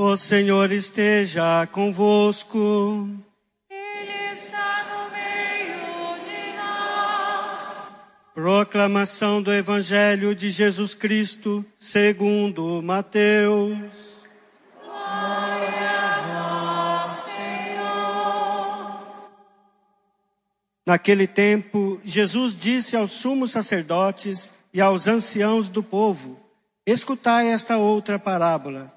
O Senhor esteja convosco. Ele está no meio de nós. Proclamação do Evangelho de Jesus Cristo, segundo Mateus. Glória a vós, Senhor. Naquele tempo, Jesus disse aos sumos sacerdotes e aos anciãos do povo: Escutai esta outra parábola.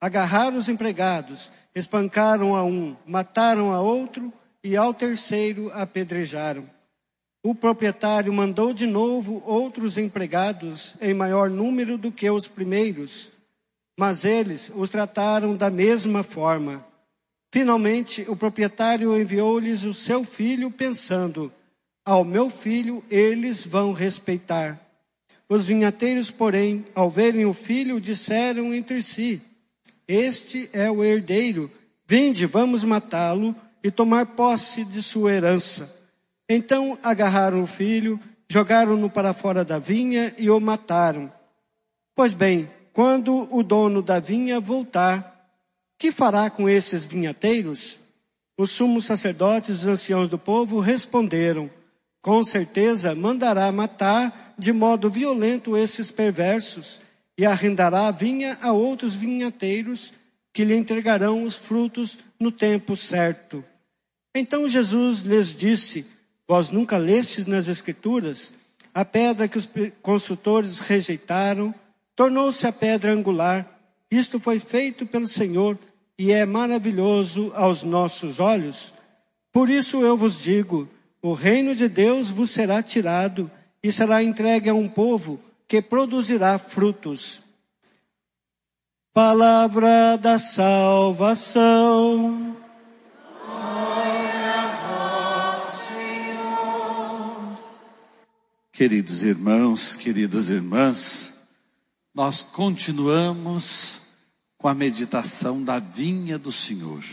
agarraram os empregados, espancaram a um, mataram a outro e ao terceiro apedrejaram. O proprietário mandou de novo outros empregados em maior número do que os primeiros, mas eles os trataram da mesma forma. Finalmente, o proprietário enviou-lhes o seu filho, pensando: Ao meu filho eles vão respeitar. Os vinhateiros, porém, ao verem o filho, disseram entre si: Este é o herdeiro, vinde, vamos matá-lo e tomar posse de sua herança. Então agarraram o filho, jogaram-no para fora da vinha e o mataram. Pois bem, quando o dono da vinha voltar, que fará com esses vinhateiros? Os sumos sacerdotes e os anciãos do povo responderam: Com certeza mandará matar de modo violento esses perversos e arrendará a vinha a outros vinhateiros que lhe entregarão os frutos no tempo certo. Então Jesus lhes disse: Vós nunca lestes nas Escrituras a pedra que os construtores rejeitaram, tornou-se a pedra angular. Isto foi feito pelo Senhor e é maravilhoso aos nossos olhos. Por isso eu vos digo: o reino de Deus vos será tirado e será entregue a um povo que produzirá frutos. Palavra da salvação. Queridos irmãos, queridas irmãs, nós continuamos com a meditação da vinha do Senhor.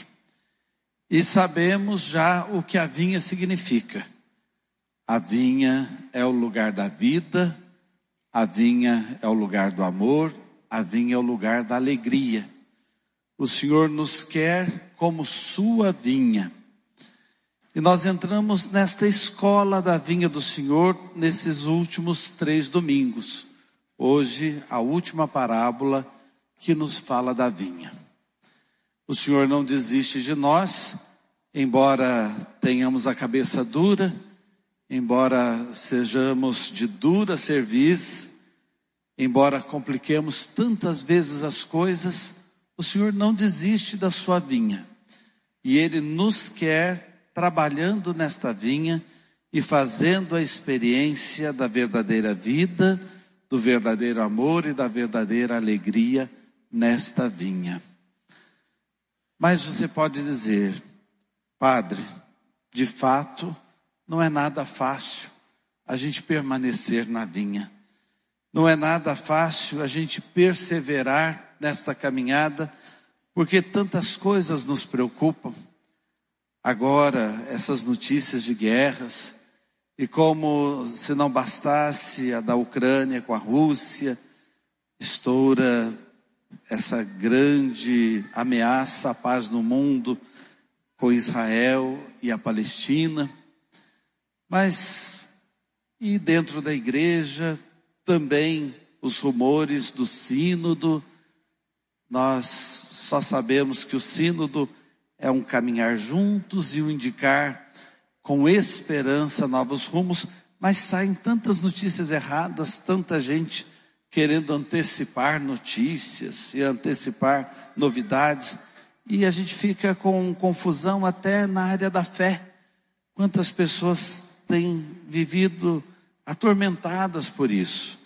E sabemos já o que a vinha significa. A vinha é o lugar da vida, a vinha é o lugar do amor, a vinha é o lugar da alegria. O Senhor nos quer como sua vinha. E nós entramos nesta escola da vinha do Senhor nesses últimos três domingos. Hoje, a última parábola que nos fala da vinha. O Senhor não desiste de nós, embora tenhamos a cabeça dura, embora sejamos de dura serviço, embora compliquemos tantas vezes as coisas, o Senhor não desiste da sua vinha. E Ele nos quer trabalhando nesta vinha e fazendo a experiência da verdadeira vida, do verdadeiro amor e da verdadeira alegria nesta vinha. Mas você pode dizer, Padre, de fato, não é nada fácil a gente permanecer na vinha. Não é nada fácil a gente perseverar nesta caminhada, porque tantas coisas nos preocupam agora essas notícias de guerras, e como se não bastasse a da Ucrânia com a Rússia, estoura essa grande ameaça à paz no mundo com Israel e a Palestina. Mas, e dentro da igreja, também os rumores do sínodo, nós só sabemos que o sínodo é um caminhar juntos e um indicar com esperança novos rumos, mas saem tantas notícias erradas, tanta gente querendo antecipar notícias e antecipar novidades, e a gente fica com confusão até na área da fé. Quantas pessoas têm vivido atormentadas por isso?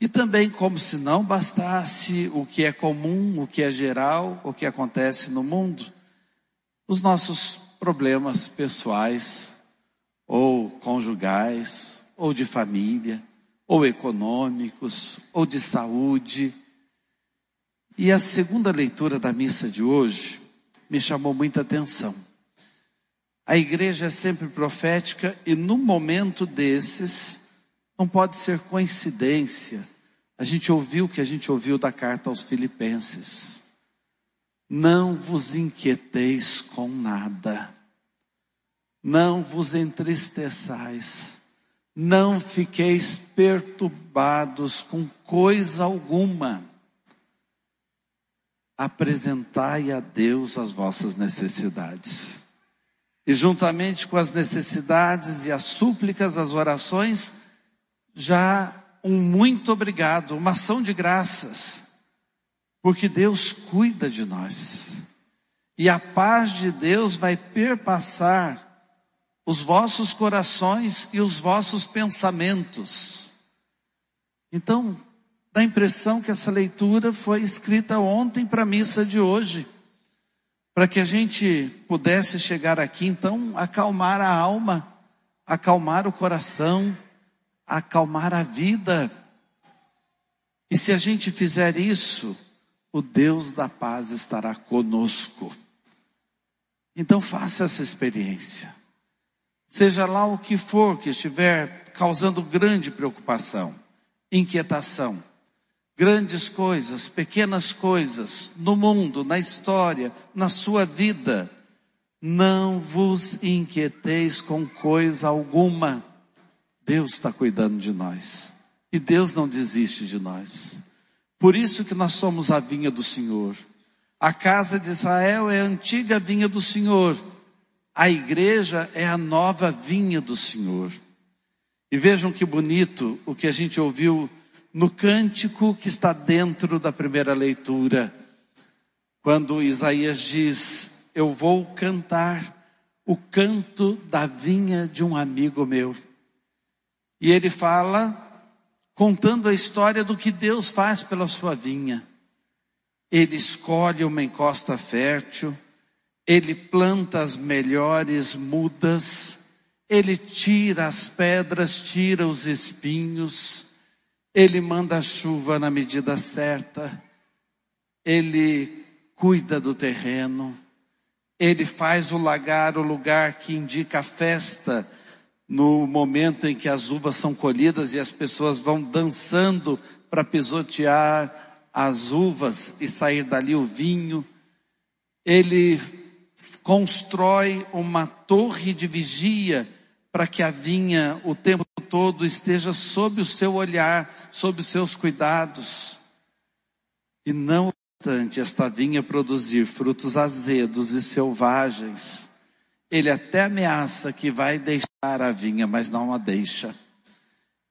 E também, como se não bastasse o que é comum, o que é geral, o que acontece no mundo, os nossos problemas pessoais, ou conjugais, ou de família, ou econômicos, ou de saúde. E a segunda leitura da missa de hoje me chamou muita atenção. A igreja é sempre profética e no momento desses, não pode ser coincidência. A gente ouviu o que a gente ouviu da carta aos Filipenses. Não vos inquieteis com nada, não vos entristeçais, não fiqueis perturbados com coisa alguma. Apresentai a Deus as vossas necessidades. E juntamente com as necessidades e as súplicas, as orações, já um muito obrigado, uma ação de graças, porque Deus cuida de nós. E a paz de Deus vai perpassar os vossos corações e os vossos pensamentos. Então, dá a impressão que essa leitura foi escrita ontem para a missa de hoje para que a gente pudesse chegar aqui, então, acalmar a alma, acalmar o coração, acalmar a vida. E se a gente fizer isso, o Deus da paz estará conosco. Então faça essa experiência. Seja lá o que for que estiver causando grande preocupação, inquietação, grandes coisas, pequenas coisas, no mundo, na história, na sua vida. Não vos inquieteis com coisa alguma. Deus está cuidando de nós. E Deus não desiste de nós. Por isso que nós somos a vinha do Senhor. A casa de Israel é a antiga vinha do Senhor. A igreja é a nova vinha do Senhor. E vejam que bonito o que a gente ouviu no cântico que está dentro da primeira leitura, quando Isaías diz: Eu vou cantar o canto da vinha de um amigo meu. E ele fala, contando a história do que Deus faz pela sua vinha. Ele escolhe uma encosta fértil, ele planta as melhores mudas, ele tira as pedras, tira os espinhos, ele manda a chuva na medida certa, ele cuida do terreno, ele faz o lagar o lugar que indica a festa no momento em que as uvas são colhidas e as pessoas vão dançando para pisotear as uvas e sair dali o vinho. Ele constrói uma torre de vigia para que a vinha o tempo todo esteja sob o seu olhar, sob os seus cuidados. E não obstante esta vinha produzir frutos azedos e selvagens, ele até ameaça que vai deixar a vinha, mas não a deixa.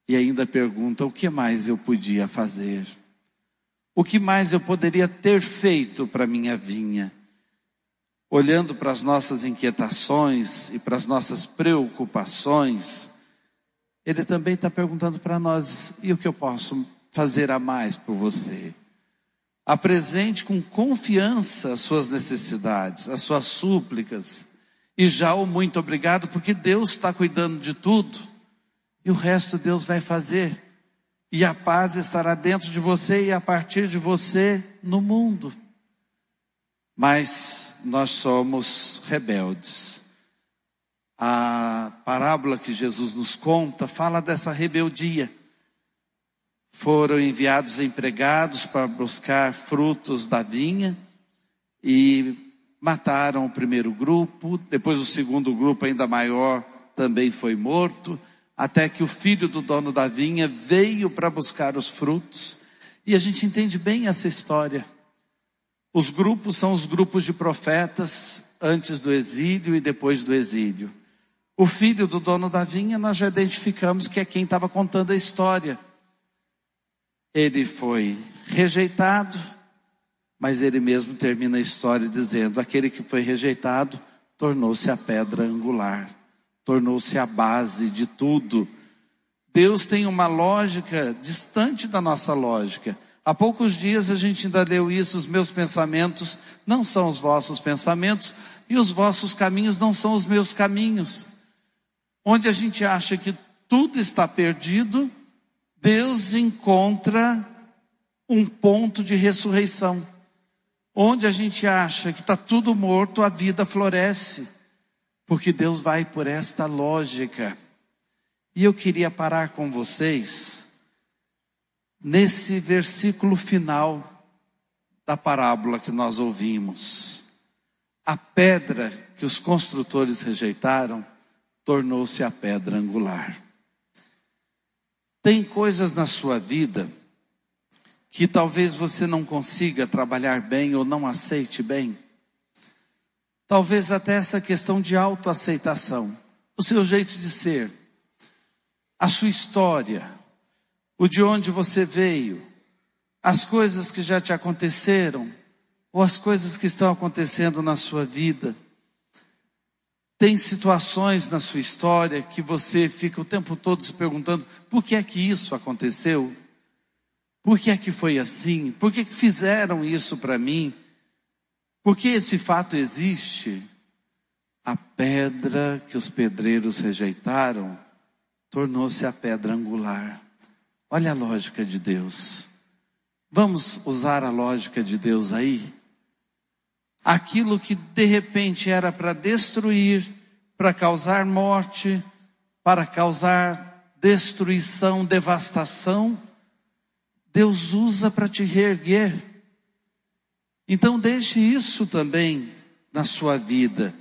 E ainda pergunta: o que mais eu podia fazer? O que mais eu poderia ter feito para minha vinha? Olhando para as nossas inquietações e para as nossas preocupações, ele também está perguntando para nós: e o que eu posso fazer a mais por você? Apresente com confiança as suas necessidades, as suas súplicas, e já o muito obrigado, porque Deus está cuidando de tudo, e o resto Deus vai fazer, e a paz estará dentro de você e a partir de você no mundo. Mas nós somos rebeldes a parábola que Jesus nos conta fala dessa rebeldia. Foram enviados empregados para buscar frutos da vinha e mataram o primeiro grupo, depois o segundo grupo, ainda maior, também foi morto, até que o filho do dono da vinha veio para buscar os frutos. E a gente entende bem essa história. Os grupos são os grupos de profetas antes do exílio e depois do exílio. O filho do dono da vinha, nós já identificamos que é quem estava contando a história. Ele foi rejeitado, mas ele mesmo termina a história dizendo: aquele que foi rejeitado tornou-se a pedra angular, tornou-se a base de tudo. Deus tem uma lógica distante da nossa lógica. Há poucos dias a gente ainda leu isso, os meus pensamentos não são os vossos pensamentos e os vossos caminhos não são os meus caminhos. Onde a gente acha que tudo está perdido, Deus encontra um ponto de ressurreição. Onde a gente acha que está tudo morto, a vida floresce. Porque Deus vai por esta lógica. E eu queria parar com vocês nesse versículo final da parábola que nós ouvimos. A pedra que os construtores rejeitaram tornou-se a pedra angular. Tem coisas na sua vida que talvez você não consiga trabalhar bem ou não aceite bem. Talvez até essa questão de autoaceitação, o seu jeito de ser, a sua história, o de onde você veio, as coisas que já te aconteceram, ou as coisas que estão acontecendo na sua vida. Tem situações na sua história que você fica o tempo todo se perguntando: por que é que isso aconteceu? Por que é que foi assim? Por que, que fizeram isso para mim? Por que esse fato existe? A pedra que os pedreiros rejeitaram tornou-se a pedra angular. Olha a lógica de Deus. Vamos usar a lógica de Deus aí? Aquilo que de repente era para destruir, para causar morte, para causar destruição, devastação, Deus usa para te reerguer. Então deixe isso também na sua vida,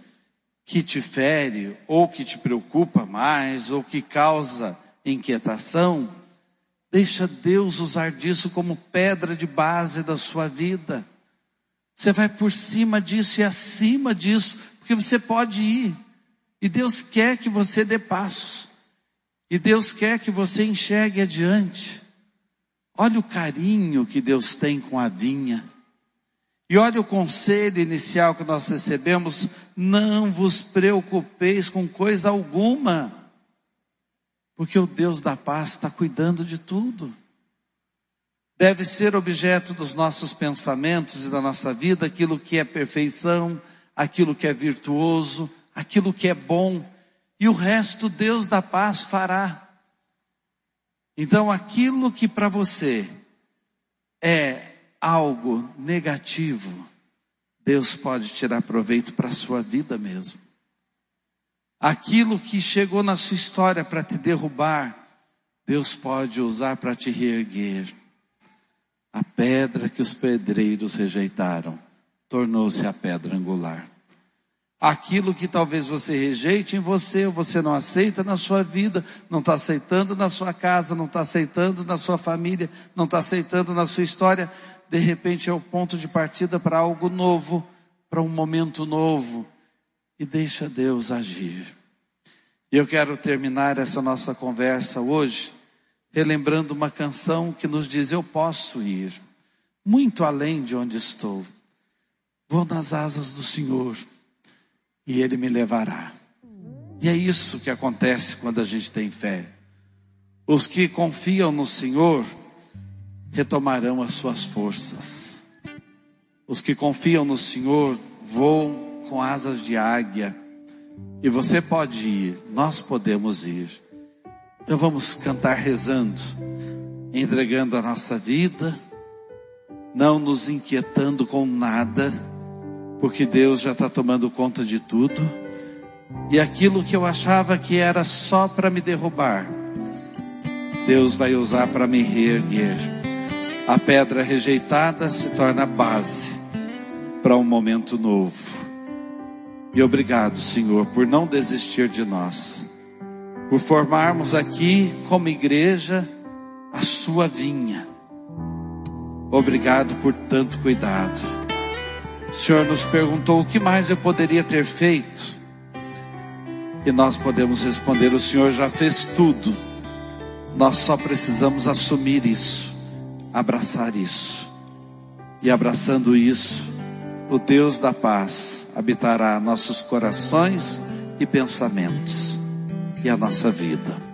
que te fere, ou que te preocupa mais, ou que causa inquietação Deixa Deus usar disso como pedra de base da sua vida. Você vai por cima disso e acima disso, porque você pode ir. E Deus quer que você dê passos. E Deus quer que você enxergue adiante. Olha o carinho que Deus tem com a vinha. E olha o conselho inicial que nós recebemos: não vos preocupeis com coisa alguma. Porque o Deus da paz está cuidando de tudo. Deve ser objeto dos nossos pensamentos e da nossa vida aquilo que é perfeição, aquilo que é virtuoso, aquilo que é bom, e o resto Deus da paz fará. Então, aquilo que para você é algo negativo, Deus pode tirar proveito para a sua vida mesmo. Aquilo que chegou na sua história para te derrubar, Deus pode usar para te reerguer. A pedra que os pedreiros rejeitaram tornou-se a pedra angular. Aquilo que talvez você rejeite em você, você não aceita na sua vida, não está aceitando na sua casa, não está aceitando na sua família, não está aceitando na sua história, de repente é o ponto de partida para algo novo, para um momento novo, e deixa Deus agir. E eu quero terminar essa nossa conversa hoje relembrando uma canção que nos diz: Eu posso ir muito além de onde estou. Vou nas asas do Senhor e Ele me levará. E é isso que acontece quando a gente tem fé. Os que confiam no Senhor retomarão as suas forças. Os que confiam no Senhor voam com asas de águia. E você pode ir, nós podemos ir. Então vamos cantar rezando, entregando a nossa vida, não nos inquietando com nada, porque Deus já está tomando conta de tudo. E aquilo que eu achava que era só para me derrubar, Deus vai usar para me reerguer. A pedra rejeitada se torna base para um momento novo. E obrigado, Senhor, por não desistir de nós, por formarmos aqui como igreja a sua vinha. Obrigado por tanto cuidado. O Senhor nos perguntou o que mais eu poderia ter feito. E nós podemos responder: o Senhor já fez tudo. Nós só precisamos assumir isso, abraçar isso. E abraçando isso, o Deus da paz habitará nossos corações e pensamentos e a nossa vida.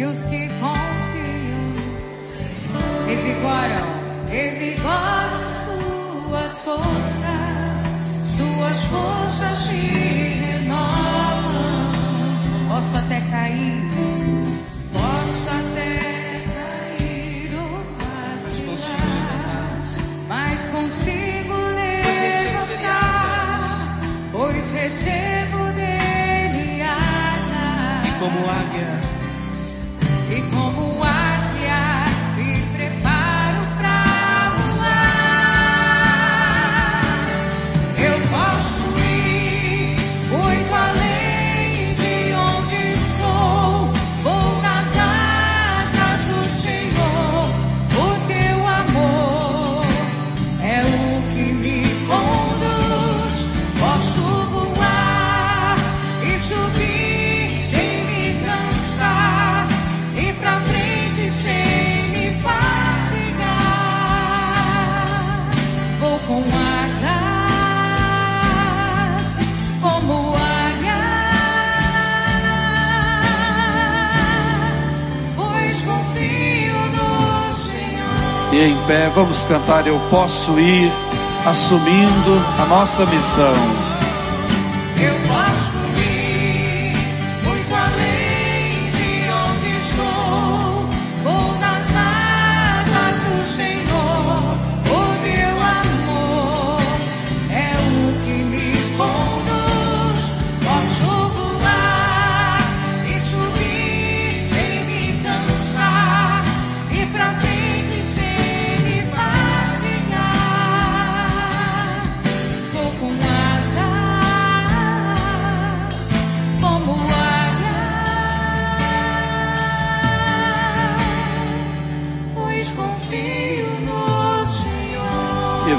Que os que confiam revigoram, revigoram suas forças, suas forças se renovam. Posso até cair, posso até cair ou vacilar, mas consigo levantar, pois recebo dele asas. E como águia, E em pé, vamos cantar Eu Posso Ir, assumindo a nossa missão.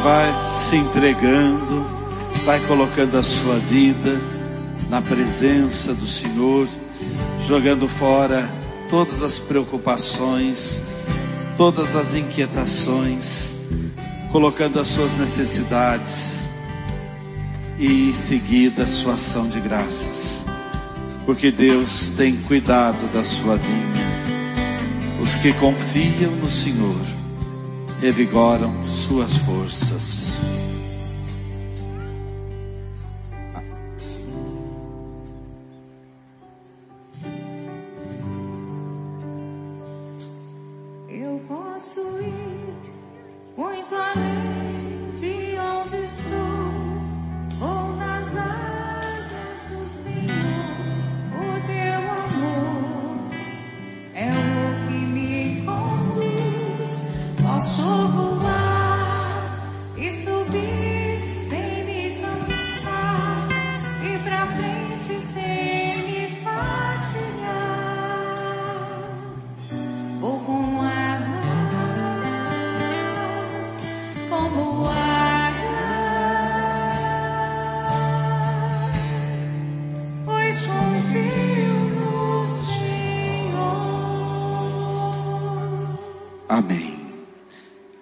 Vai se entregando, vai colocando a sua vida na presença do Senhor, jogando fora todas as preocupações, todas as inquietações, colocando as suas necessidades e em seguida a sua ação de graças, porque Deus tem cuidado da sua vinha. Os que confiam no Senhor revigoram suas forças.